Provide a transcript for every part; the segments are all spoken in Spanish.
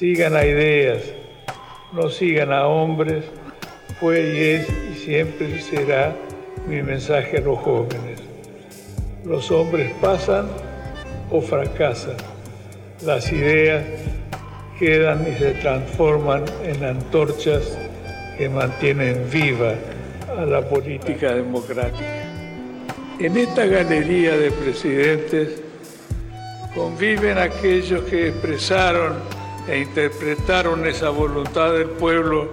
Sigan a ideas, no sigan a hombres, fue y es y siempre será mi mensaje a los jóvenes. Los hombres pasan o fracasan. Las ideas quedan y se transforman en antorchas que mantienen viva a la política democrática. En esta galería de presidentes conviven aquellos que expresaron e interpretaron esa voluntad del pueblo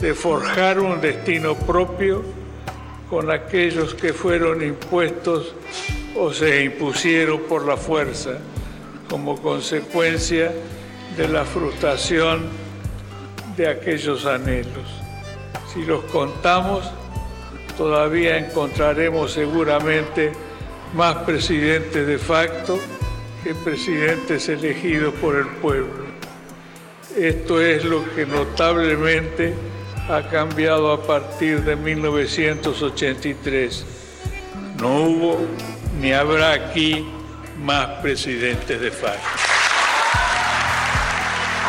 de forjar un destino propio con aquellos que fueron impuestos o se impusieron por la fuerza como consecuencia de la frustración de aquellos anhelos. Si los contamos, todavía encontraremos seguramente más presidentes de facto que presidentes elegidos por el pueblo. Esto es lo que notablemente ha cambiado a partir de 1983. No hubo ni habrá aquí más presidentes de facto.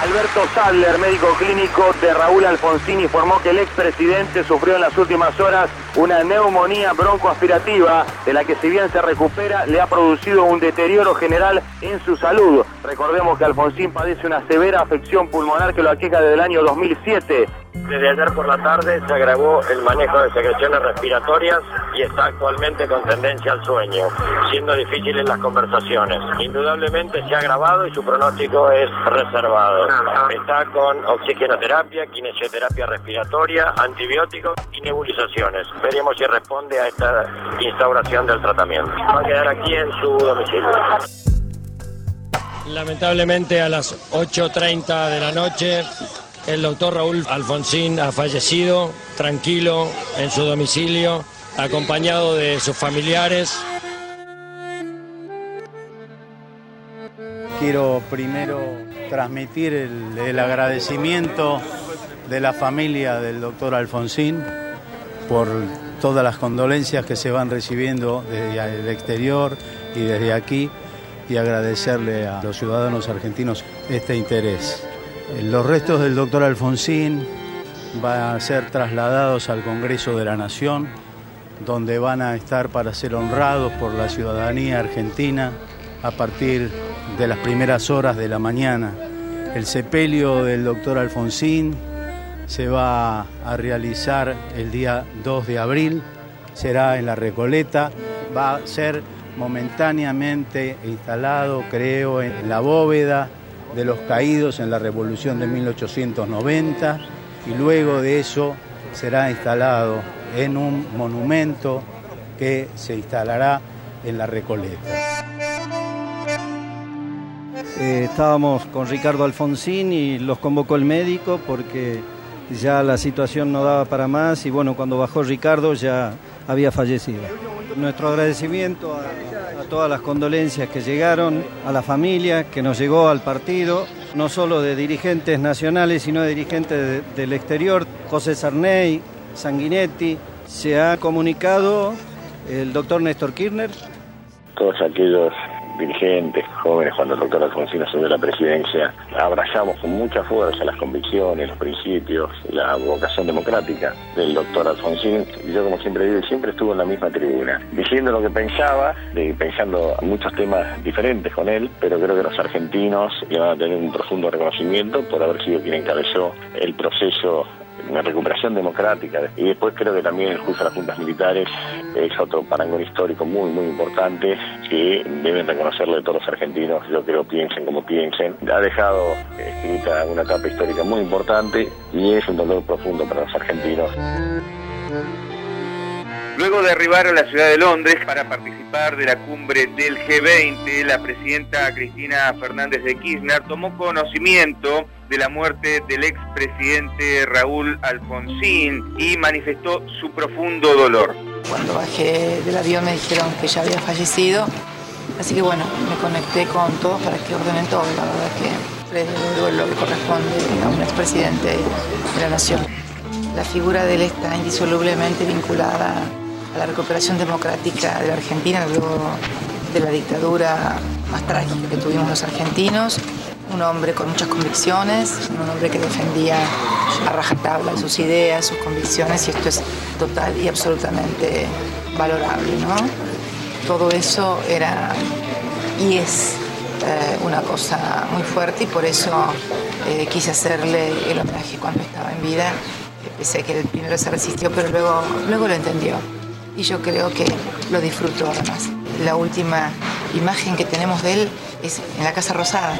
Alberto Sadler, médico clínico de Raúl Alfonsín, informó que el expresidente sufrió en las últimas horas una neumonía broncoaspirativa de la que si bien se recupera le ha producido un deterioro general en su salud. Recordemos que Alfonsín padece una severa afección pulmonar que lo aqueja desde el año 2007. Desde ayer por la tarde se agravó el manejo de secreciones respiratorias y está actualmente con tendencia al sueño, siendo difíciles las conversaciones. Indudablemente se ha agravado y su pronóstico es reservado. Está con oxigenoterapia, kinesioterapia respiratoria, antibióticos y nebulizaciones. Veremos si responde a esta instauración del tratamiento. Va a quedar aquí en su domicilio. Lamentablemente a las 8.30 de la noche el doctor Raúl Alfonsín ha fallecido tranquilo en su domicilio, acompañado de sus familiares. Quiero primero transmitir el, el agradecimiento de la familia del doctor Alfonsín por todas las condolencias que se van recibiendo desde el exterior y desde aquí y agradecerle a los ciudadanos argentinos este interés. Los restos del doctor Alfonsín van a ser trasladados al Congreso de la Nación, donde van a estar para ser honrados por la ciudadanía argentina a partir de las primeras horas de la mañana. El sepelio del doctor Alfonsín se va a realizar el día 2 de abril, será en la Recoleta, va a ser momentáneamente instalado, creo, en la bóveda de los caídos en la Revolución de 1890 y luego de eso será instalado en un monumento que se instalará en la Recoleta. Eh, estábamos con Ricardo Alfonsín y los convocó el médico porque ya la situación no daba para más y bueno, cuando bajó Ricardo ya había fallecido. Nuestro agradecimiento a, todas las condolencias que llegaron, a la familia que nos llegó al partido, no solo de dirigentes nacionales, sino de dirigentes de- del exterior, José Sarney, Sanguinetti, se ha comunicado el doctor Néstor Kirchner, Todos aquellos dirigentes jóvenes cuando el doctor Alfonsín asumió la presidencia, abrazamos con mucha fuerza las convicciones, los principios, la vocación democrática del doctor Alfonsín. Y yo, como siempre digo, siempre estuvo en la misma tribuna, diciendo lo que pensaba, pensando muchos temas diferentes con él, pero creo que los argentinos le van a tener un profundo reconocimiento por haber sido quien encabezó el proceso una recuperación democrática. Y después creo que también el juicio a las juntas militares es otro parangón histórico muy muy importante que deben reconocerle todos los argentinos yo creo piensen como piensen. Ha dejado escrita una etapa histórica muy importante y es un dolor profundo para los argentinos Luego de arribar a la ciudad de Londres para participar de la cumbre del G20, la presidenta Cristina Fernández de Kirchner tomó conocimiento de la muerte del expresidente Raúl Alfonsín y manifestó su profundo dolor. Cuando bajé del avión me dijeron que ya había fallecido, así que bueno, me conecté con todos para que ordenen todo. La verdad que es el duelo que corresponde a un expresidente de la nación. La figura de él está indisolublemente vinculada a la recuperación democrática de la Argentina luego de la dictadura más trágica que tuvimos los argentinos un hombre con muchas convicciones, un hombre que defendía a rajatabla sus ideas, sus convicciones, y esto es total y absolutamente valorable, ¿no? Todo eso era y es eh, una cosa muy fuerte y por eso eh, quise hacerle el homenaje cuando estaba en vida. Pensé que el primero se resistió, pero luego, luego lo entendió. Y yo creo que lo disfrutó además. La última imagen que tenemos de él es en la Casa Rosada.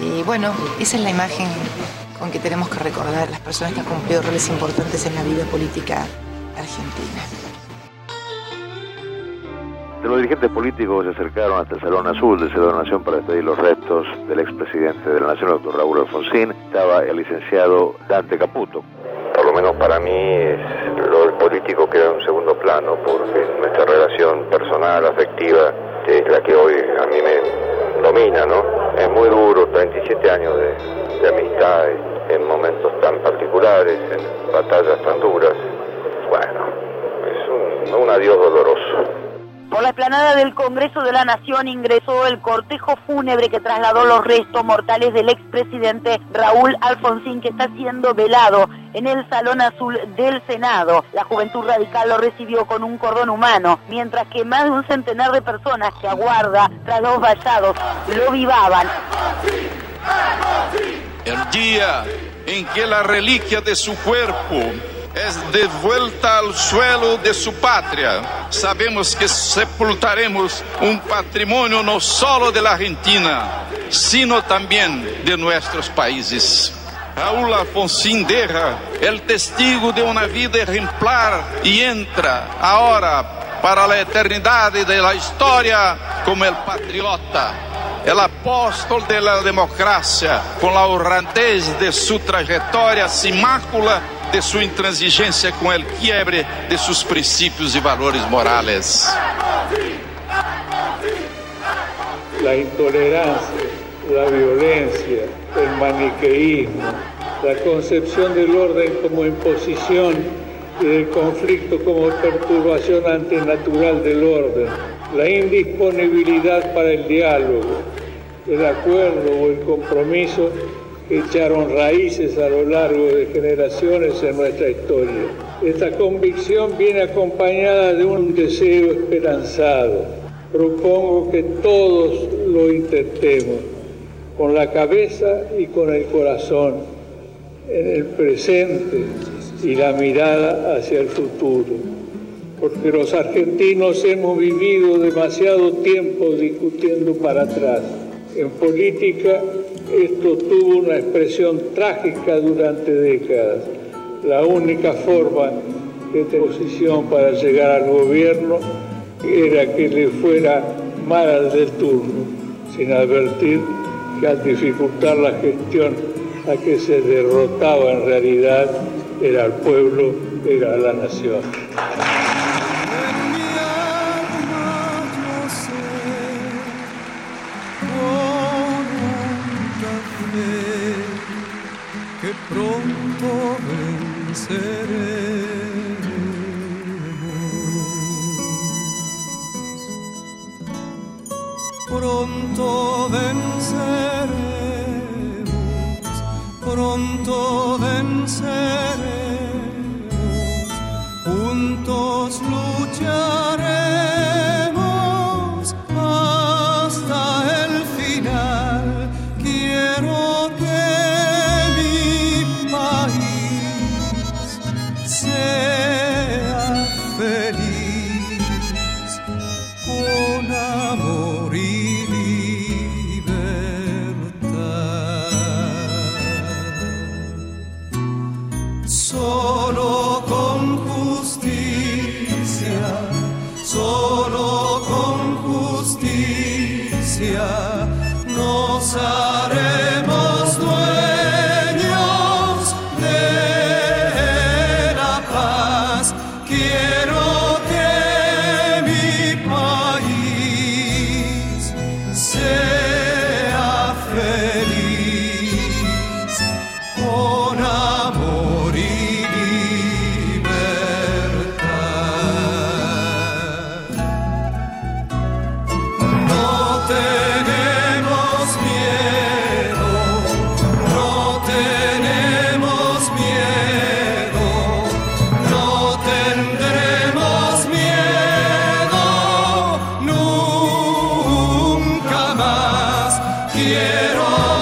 Y bueno, esa es la imagen con que tenemos que recordar las personas que han cumplido roles importantes en la vida política argentina. Los dirigentes políticos se acercaron hasta el Salón Azul del Senado de la Nación para despedir los restos del expresidente de la Nación, el doctor Raúl Alfonsín. Estaba el licenciado Dante Caputo. Por lo menos para mí, es, político queda en un segundo plano, porque nuestra relación personal, afectiva, es la que hoy a mí me domina, ¿no? Es muy duro, 37 años de, de amistad en momentos tan particulares, en batallas tan duras. Bueno, es un, un adiós doloroso. La explanada del Congreso de la Nación ingresó el cortejo fúnebre que trasladó los restos mortales del expresidente Raúl Alfonsín, que está siendo velado en el Salón Azul del Senado. La Juventud Radical lo recibió con un cordón humano, mientras que más de un centenar de personas que aguarda tras los vallados lo vivaban. El día en que la reliquia de su cuerpo es devuelta al suelo de su patria. Sabemos que sepultaremos un patrimonio no solo de la Argentina, sino también de nuestros países. Raúl Alfonsín deja el testigo de una vida ejemplar y entra ahora para la eternidad de la historia como el patriota el apóstol de la democracia, con la honradez de su trayectoria sin mácula de su intransigencia con el quiebre de sus principios y valores morales. La intolerancia, la violencia, el maniqueísmo, la concepción del orden como imposición y del conflicto como perturbación antinatural del orden, la indisponibilidad para el diálogo, el acuerdo o el compromiso echaron raíces a lo largo de generaciones en nuestra historia. Esta convicción viene acompañada de un deseo esperanzado. Propongo que todos lo intentemos, con la cabeza y con el corazón, en el presente y la mirada hacia el futuro. Porque los argentinos hemos vivido demasiado tiempo discutiendo para atrás. En política esto tuvo una expresión trágica durante décadas. La única forma de oposición para llegar al gobierno era que le fuera mal al del turno, sin advertir que al dificultar la gestión a que se derrotaba en realidad era el pueblo, era la nación. Pronto venceremos. Pronto venceremos, pronto con quiero